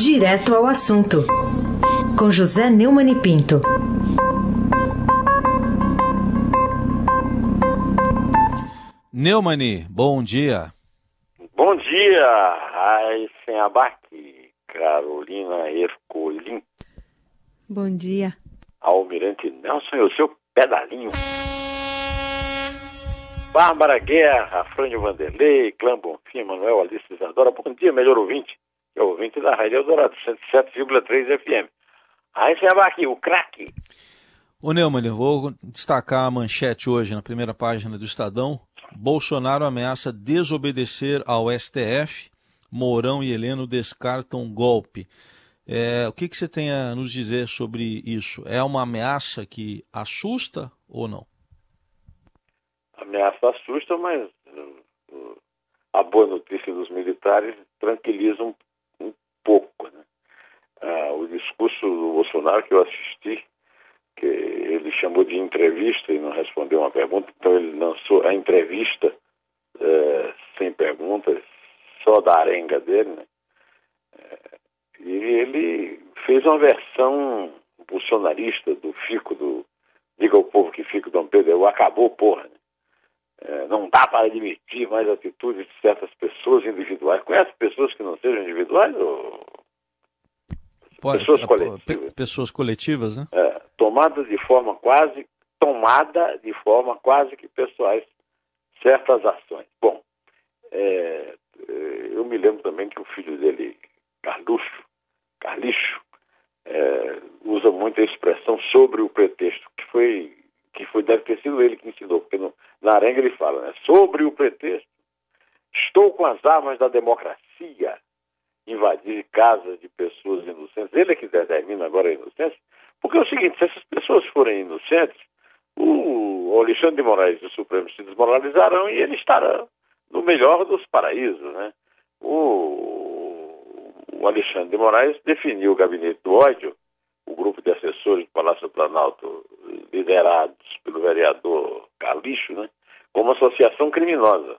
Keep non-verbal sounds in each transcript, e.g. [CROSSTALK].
Direto ao assunto, com José Neumann e Pinto. Neumani, bom dia. Bom dia, Raíssen Abac, Carolina Ercolim. Bom dia. Almirante Nelson e o seu pedalinho. Bárbara Guerra, Frânio Vanderlei, Clã Bonfim, Manuel Alice Isadora. Bom dia, melhor ouvinte. É o ouvinte da Rádio Eldorado, 107,3 FM. Raíssen Abac, o craque. Ô Neumann, vou destacar a manchete hoje na primeira página do Estadão. Bolsonaro ameaça desobedecer ao STF. Mourão e Heleno descartam golpe. É, o que, que você tem a nos dizer sobre isso? É uma ameaça que assusta ou não? A ameaça assusta, mas uh, a boa notícia dos militares tranquiliza um, um pouco. Né? Ah, o discurso do Bolsonaro que eu assisti que ele chamou de entrevista e não respondeu uma pergunta, então ele lançou a entrevista é, sem perguntas, só da arenga dele, né? É, e ele fez uma versão bolsonarista do Fico, do Diga ao povo que Fico Dom Pedro, acabou, porra. Né? É, não dá para admitir mais atitudes de certas pessoas individuais. Conhece pessoas que não sejam individuais? Ou... Pode, pessoas coletivas. Pessoas coletivas, né? É, tomadas de forma quase, tomada de forma quase que pessoais certas ações. Bom, é, eu me lembro também que o filho dele, Carluxo, Carlicho, é, usa muito a expressão sobre o pretexto, que foi, que foi, deve ter sido ele que ensinou, porque no, na arenga ele fala, né? Sobre o pretexto, estou com as armas da democracia, invadir casas de pessoas inocentes. Ele é que determina agora a inocência, porque é o seguinte, se essas pessoas forem inocentes, o Alexandre de Moraes e o Supremo se desmoralizarão e ele estará no melhor dos paraísos, né? O, Alexandre de Moraes definiu o gabinete do ódio, o grupo de assessores do Palácio Planalto, liderados pelo vereador Calixo, né? Como associação criminosa.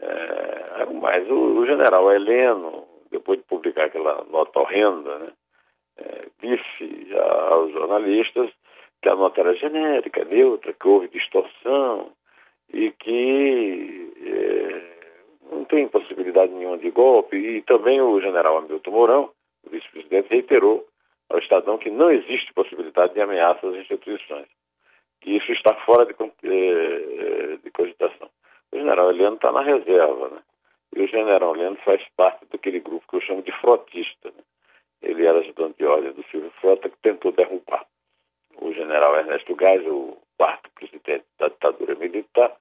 É, mas o, o general Heleno, depois de publicar aquela nota horrenda, né? é, disse aos jornalistas que a nota era genérica, neutra, que houve distorção e que é, não tem possibilidade nenhuma de golpe. E também o general Hamilton Mourão, o vice-presidente, reiterou ao Estadão que não existe possibilidade de ameaça às instituições, que isso está fora de, é, de cogitação. O general Heleno está na reserva, né? E o general Heleno faz parte daquele grupo que eu chamo de frotista, né? ele era ajudante de ordem do Silvio Frota, que tentou derrubar o general Ernesto Gás, o quarto presidente da ditadura militar,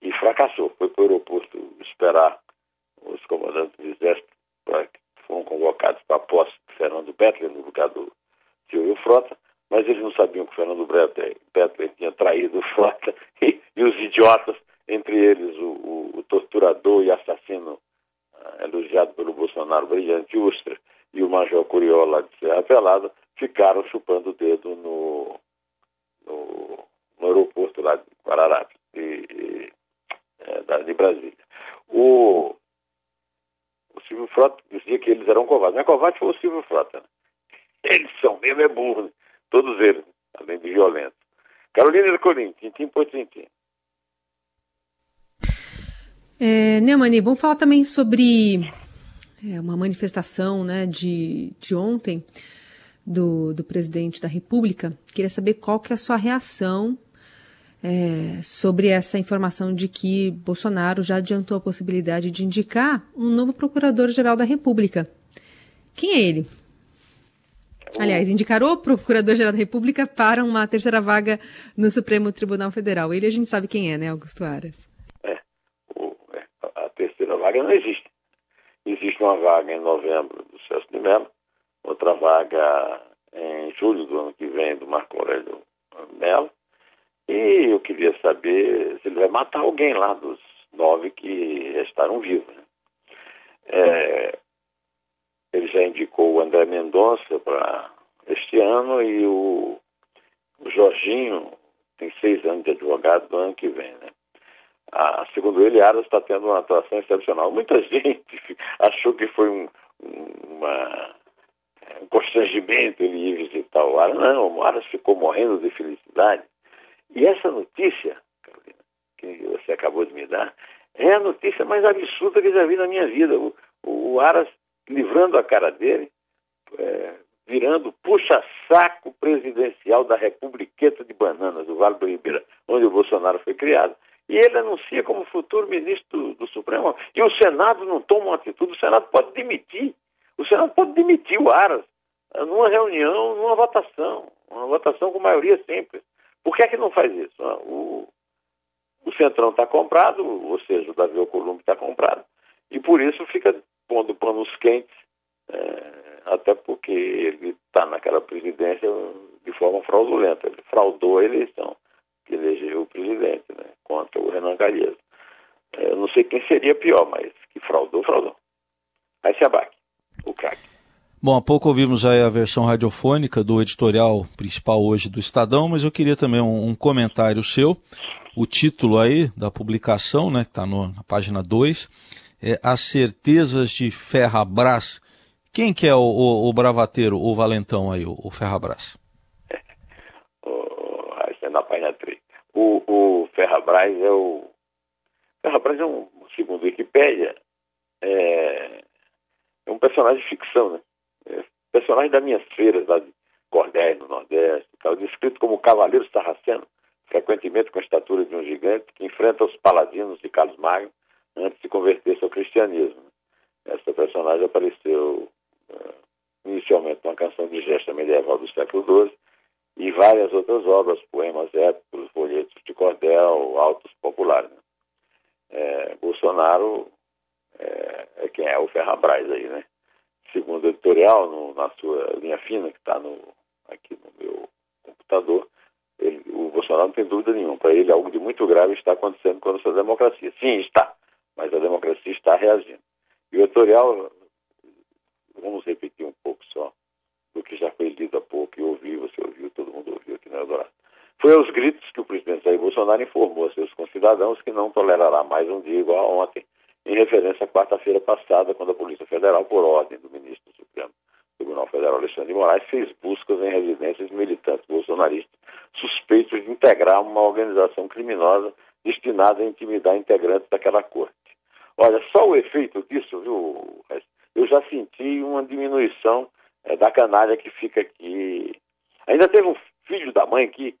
e fracassou. Foi para o aeroporto esperar os comandantes do exército que foram convocados para a posse de Fernando Bettler no lugar do Silvio Frota, mas eles não sabiam que o Fernando Bettler tinha traído o Frota [LAUGHS] e, e os idiotas, entre eles o, o, o torturador e assassino uh, elogiado pelo Bolsonaro, Brilhante Ustra, e o Major Curió lá de Serra Pelada ficaram chupando o dedo no, no, no aeroporto lá de Guararapes, de, é, de Brasília. O, o Silvio Frota dizia que eles eram covardes. Não é covarde foi o Silvio Frota. Né? Eles são mesmo é burro, né? todos eles, além de violentos. Carolina Ercolim, tintim por tintim. É, Neumani, vamos falar também sobre é, uma manifestação né, de, de ontem do, do presidente da República. Queria saber qual que é a sua reação é, sobre essa informação de que Bolsonaro já adiantou a possibilidade de indicar um novo procurador-geral da República. Quem é ele? Aliás, indicar o Procurador-Geral da República para uma terceira vaga no Supremo Tribunal Federal. Ele a gente sabe quem é, né, Augusto Aras? É, é a terceira vaga não existe. Existe uma vaga em novembro do Celso de Mello, outra vaga em julho do ano que vem do Marco Aurélio Mello. E eu queria saber se ele vai matar alguém lá dos nove que restaram vivos. Né? É, ele já indicou o André Mendonça para este ano e o, o Jorginho tem seis anos de advogado do ano que vem, né? Ah, segundo ele, Aras está tendo uma atuação excepcional. Muita [LAUGHS] gente achou que foi um, uma um constrangimento ele ir visitar o Aras. Não, o Aras ficou morrendo de felicidade. E essa notícia, Carolina, que você acabou de me dar, é a notícia mais absurda que já vi na minha vida. O, o Aras livrando a cara dele, é, virando puxa-saco presidencial da Republiqueta de Bananas, do Vale do Ribeira, onde o Bolsonaro foi criado. E ele anuncia como futuro ministro do, do Supremo. E o Senado não toma uma atitude, o Senado pode demitir. O Senado pode demitir o Aras numa reunião, numa votação, uma votação com maioria simples. Por que é que não faz isso? O, o Centrão está comprado, ou seja, o Davi Alcolumbre está comprado, e por isso fica pondo panos quentes, é, até porque ele está naquela presidência de forma fraudulenta. Ele fraudou a eleição que elegeu o presidente, né, contra o Renan Calheiros. É, eu não sei quem seria pior, mas que fraudou, fraudou. Aí se abaque, o craque. Bom, há pouco ouvimos a versão radiofônica do editorial principal hoje do Estadão, mas eu queria também um, um comentário seu. O título aí da publicação, né, que está na página 2, é As Certezas de Ferrabras. Quem que é o, o, o bravateiro, o valentão aí, o, o Ferrabras? oh, é na página 3. O, o Ferrabras é o... Ferrabras é um, segundo Wikipédia, é, é um personagem de ficção, né? É, personagem das minhas feiras lá de Cordéis, no Nordeste, tal, descrito como cavaleiro sarraceno, frequentemente com a estatura de um gigante, que enfrenta os paladinos de Carlos Magno antes de converter-se ao cristianismo. Essa personagem apareceu uh, inicialmente numa canção de gesta medieval do século XII e várias outras obras, poemas épicos, folhetos de cordel, autos populares. Né? É, Bolsonaro é, é, quem é o Ferrabras aí, né? Segundo editorial, no, na sua linha fina, que está aqui no meu computador, ele, o Bolsonaro não tem dúvida nenhuma. Para ele, algo de muito grave está acontecendo com a nossa democracia. Sim, está, mas a democracia está reagindo. E o editorial, vamos repetir um pouco só do que já foi lido há pouco e ouvi, você ouviu, todo mundo ouviu aqui no Eldorado. Foi aos gritos que o presidente Jair Bolsonaro informou a seus concidadãos que não tolerará mais um dia igual a ontem, em referência à quarta-feira passada, quando a Polícia Federal, por ordem do ministro do Supremo Tribunal Federal Alexandre de Moraes, fez buscas em residências militantes bolsonaristas suspeitos de integrar uma organização criminosa destinada a intimidar integrantes daquela corte. Olha, só o efeito disso, viu, eu já senti uma diminuição é, da canalha que fica aqui. Ainda teve um filho da mãe que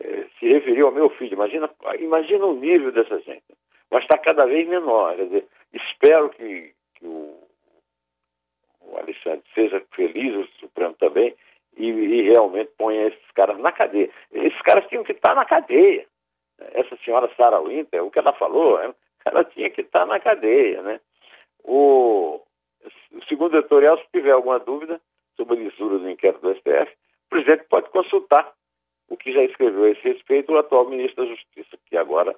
é, se referiu ao meu filho. Imagina, imagina o nível dessa gente mas está cada vez menor. Quer dizer, espero que, que o, o, Alexandre seja feliz, o Supremo também, e, e, realmente ponha esses caras na cadeia. Esses caras tinham que estar na cadeia. Essa senhora Sara Winter, o que ela falou, ela tinha que estar na cadeia. Né? O, o segundo editorial, se tiver alguma dúvida sobre a lisura do inquérito do STF, o presidente pode consultar o que já escreveu a esse respeito o atual ministro da Justiça, que agora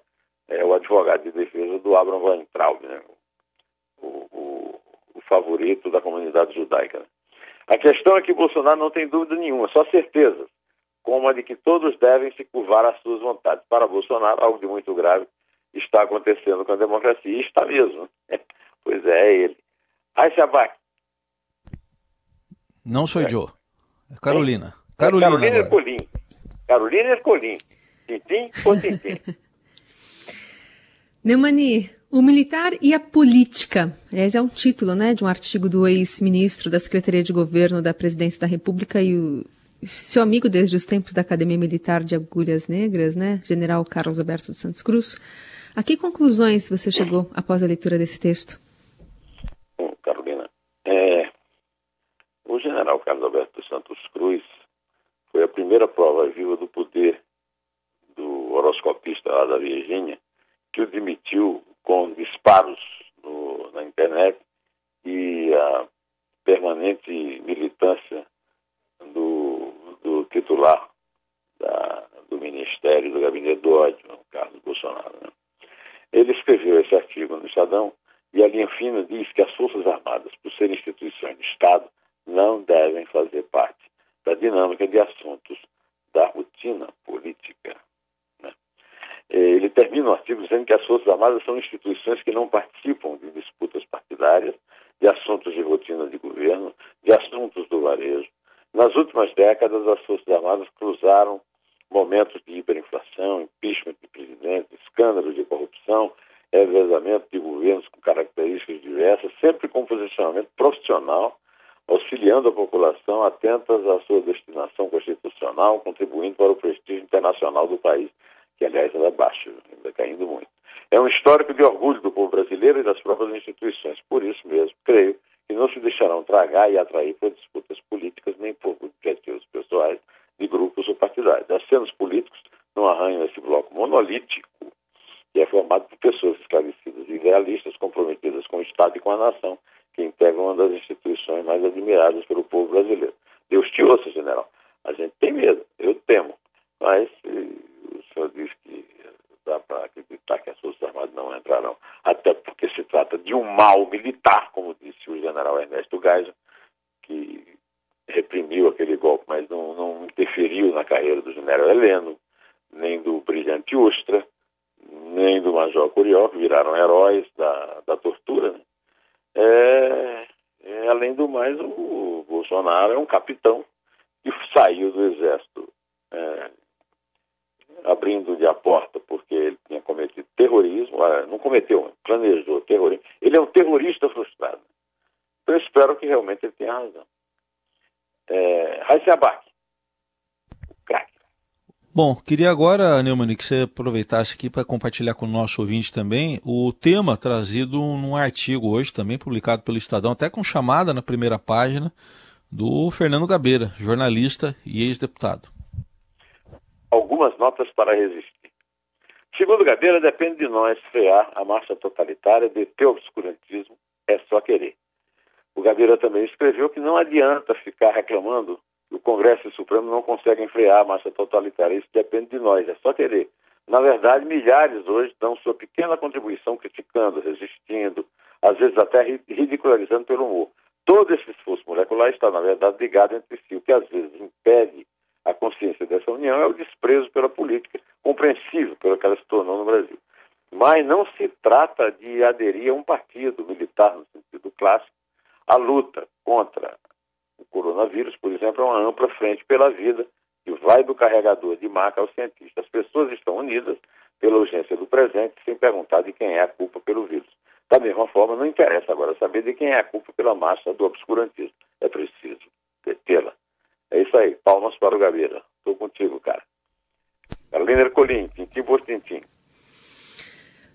é o advogado de defesa do Abraham Weintraub, né? o, o, o, favorito da comunidade judaica. Né? A questão é que Bolsonaro não tem dúvida nenhuma, só certeza, como a de que todos devem se curvar às suas vontades. Para Bolsonaro, algo de muito grave está acontecendo com a democracia, está mesmo. [LAUGHS] pois é, é ele. Aí se abaque. Não sou é. Joe. É Carolina. Carolina, Carolina Ercolim. Carolina Ercolim. Tintim ou tintim? [LAUGHS] Neumani, o militar e a política. Aliás, é um título né, de um artigo do ex-ministro da Secretaria de Governo da Presidência da República e o seu amigo desde os tempos da Academia Militar de Agulhas Negras, né, General Carlos Alberto de Santos Cruz. A que conclusões você chegou após a leitura desse texto? Bom, Carolina, é, o general Carlos Alberto de Santos Cruz foi a primeira prova viva do poder do horoscopista lá da Virgínia, que o demitiu com disparos no, na internet e a permanente militância do, do titular da, do Ministério do Gabinete do Ódio, Carlos Bolsonaro. Né? Ele escreveu esse artigo no Estadão e a linha fina diz que as Forças Armadas, por serem instituições de Estado, não devem fazer parte da dinâmica de assuntos da rotina política. É, ele termina o artigo dizendo que as Forças Armadas são instituições que não participam de disputas partidárias, de assuntos de rotina de governo, de assuntos do varejo. Nas últimas décadas, as Forças Armadas cruzaram momentos de hiperinflação, impeachment de presidentes, escândalos de corrupção, revezamento de governos com características diversas, sempre com posicionamento profissional, auxiliando a população atentas à sua destinação constitucional, contribuindo para o prestígio internacional do país, que aliás era baixo, ainda caindo muito. É um histórico de orgulho do povo brasileiro e das próprias instituições. Por isso mesmo, creio que não se deixarão tragar e atrair por disputas políticas nem por objetivos pessoais de grupos ou partidários. Acenos políticos não arranham esse bloco monolítico que é formado por pessoas esclarecidas e idealistas comprometidas com o Estado e com a nação, que integram uma das instituições mais admiradas pelo povo brasileiro. Deus te ouça, general. A gente tem medo, eu temo, mas o senhor diz que dá para acreditar que as Forças Armadas não entrarão, até porque se trata de um mal militar, como disse o general Ernesto Geisel, que reprimiu aquele golpe, mas não, não interferiu na carreira do general Heleno, nem do brilhante Ustra, Major Curió, que viraram heróis da, da tortura. Né? É, é, além do mais, o Bolsonaro é um capitão que saiu do exército é, abrindo-lhe a porta porque ele tinha cometido terrorismo, ah, não cometeu, planejou terrorismo. Ele é um terrorista frustrado. Então eu espero que realmente ele tenha razão. É, Raíssa Abac. Bom, queria agora, Neumann, que você aproveitasse aqui para compartilhar com o nosso ouvinte também o tema trazido num artigo hoje, também publicado pelo Estadão, até com chamada na primeira página, do Fernando Gabeira, jornalista e ex-deputado. Algumas notas para resistir. Segundo Gabeira, depende de nós frear a marcha totalitária, deter o obscurantismo, é só querer. O Gabeira também escreveu que não adianta ficar reclamando o Congresso e o Supremo não conseguem frear a massa totalitária. Isso depende de nós, é só querer. Na verdade, milhares hoje dão sua pequena contribuição criticando, resistindo, às vezes até ridicularizando pelo humor. Todo esse esforço molecular está, na verdade, ligado entre si. O que às vezes impede a consciência dessa união é o desprezo pela política, compreensível pelo que ela se tornou no Brasil. Mas não se trata de aderir a um partido militar no sentido clássico. A luta contra coronavírus, por exemplo, é uma ampla frente pela vida que vai do carregador de maca ao cientista. As pessoas estão unidas pela urgência do presente, sem perguntar de quem é a culpa pelo vírus. Da mesma forma, não interessa agora saber de quem é a culpa pela massa do obscurantismo. É preciso detê-la. É isso aí. Palmas para o Gabeira. Estou contigo, cara. Carolina Ercolim, tintim por tintim.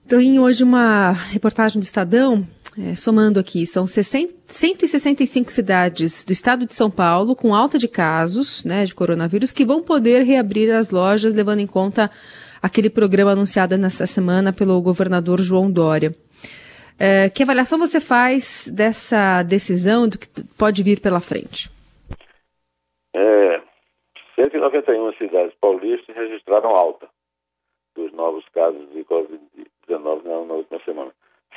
Tem hoje uma reportagem do Estadão é, somando aqui, são 60, 165 cidades do estado de São Paulo com alta de casos né, de coronavírus que vão poder reabrir as lojas, levando em conta aquele programa anunciado nesta semana pelo governador João Dória. É, que avaliação você faz dessa decisão do que pode vir pela frente? É, 191 cidades paulistas registraram alta dos novos casos de Covid-19 na última semana.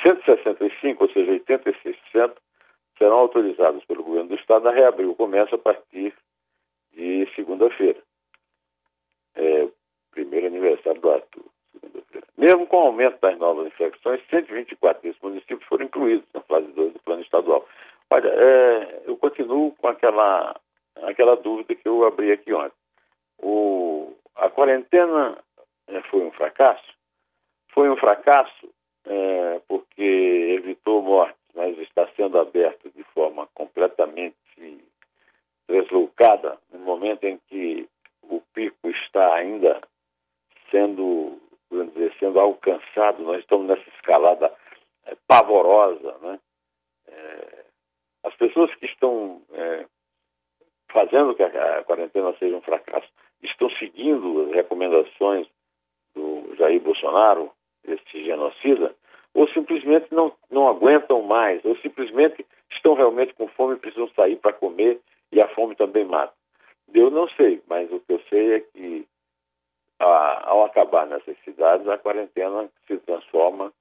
165, ou seja, 86%, serão autorizados pelo governo do Estado a reabrir o comércio a partir de segunda-feira. É primeiro aniversário do Arthur, segunda-feira. Mesmo com o aumento das novas infecções, 124 desses municípios foram incluídos na fase 2 do plano estadual. Olha, é, eu continuo com aquela, aquela dúvida que eu abri aqui ontem. O, a quarentena é, foi um fracasso? Foi um fracasso é, porque evitou mortes, mas está sendo aberto de forma completamente deslocada, no momento em que o pico está ainda sendo, vamos dizer, sendo alcançado, nós estamos nessa escalada é, pavorosa, né? É, as pessoas que estão é, fazendo que a quarentena seja um fracasso estão seguindo as recomendações do Jair Bolsonaro, genocida, ou simplesmente não, não aguentam mais, ou simplesmente estão realmente com fome e precisam sair para comer e a fome também mata. Eu não sei, mas o que eu sei é que a, ao acabar nessas cidades, a quarentena se transforma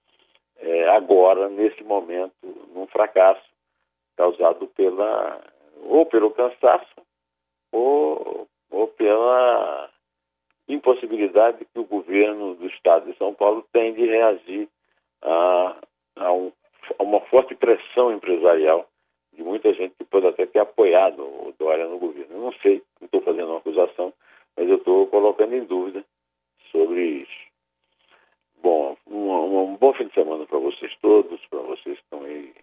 é, agora, nesse momento, num fracasso causado pela ou pelo cansaço ou, ou pela impossibilidade que o governo do estado de São Paulo tem de reagir a, a, um, a uma forte pressão empresarial de muita gente que pode até ter apoiado o Dória no governo. Eu não sei, não estou fazendo uma acusação, mas eu estou colocando em dúvida sobre isso. Bom, um, um bom fim de semana para vocês todos, para vocês que estão aí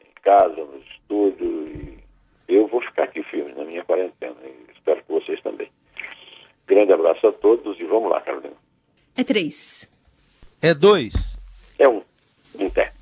em casa, no estúdio. Eu vou ficar aqui firme na minha quarentena e espero que vocês também. Grande abraço a todos e vamos lá, Carolina. É três. É dois. É um. Em pé.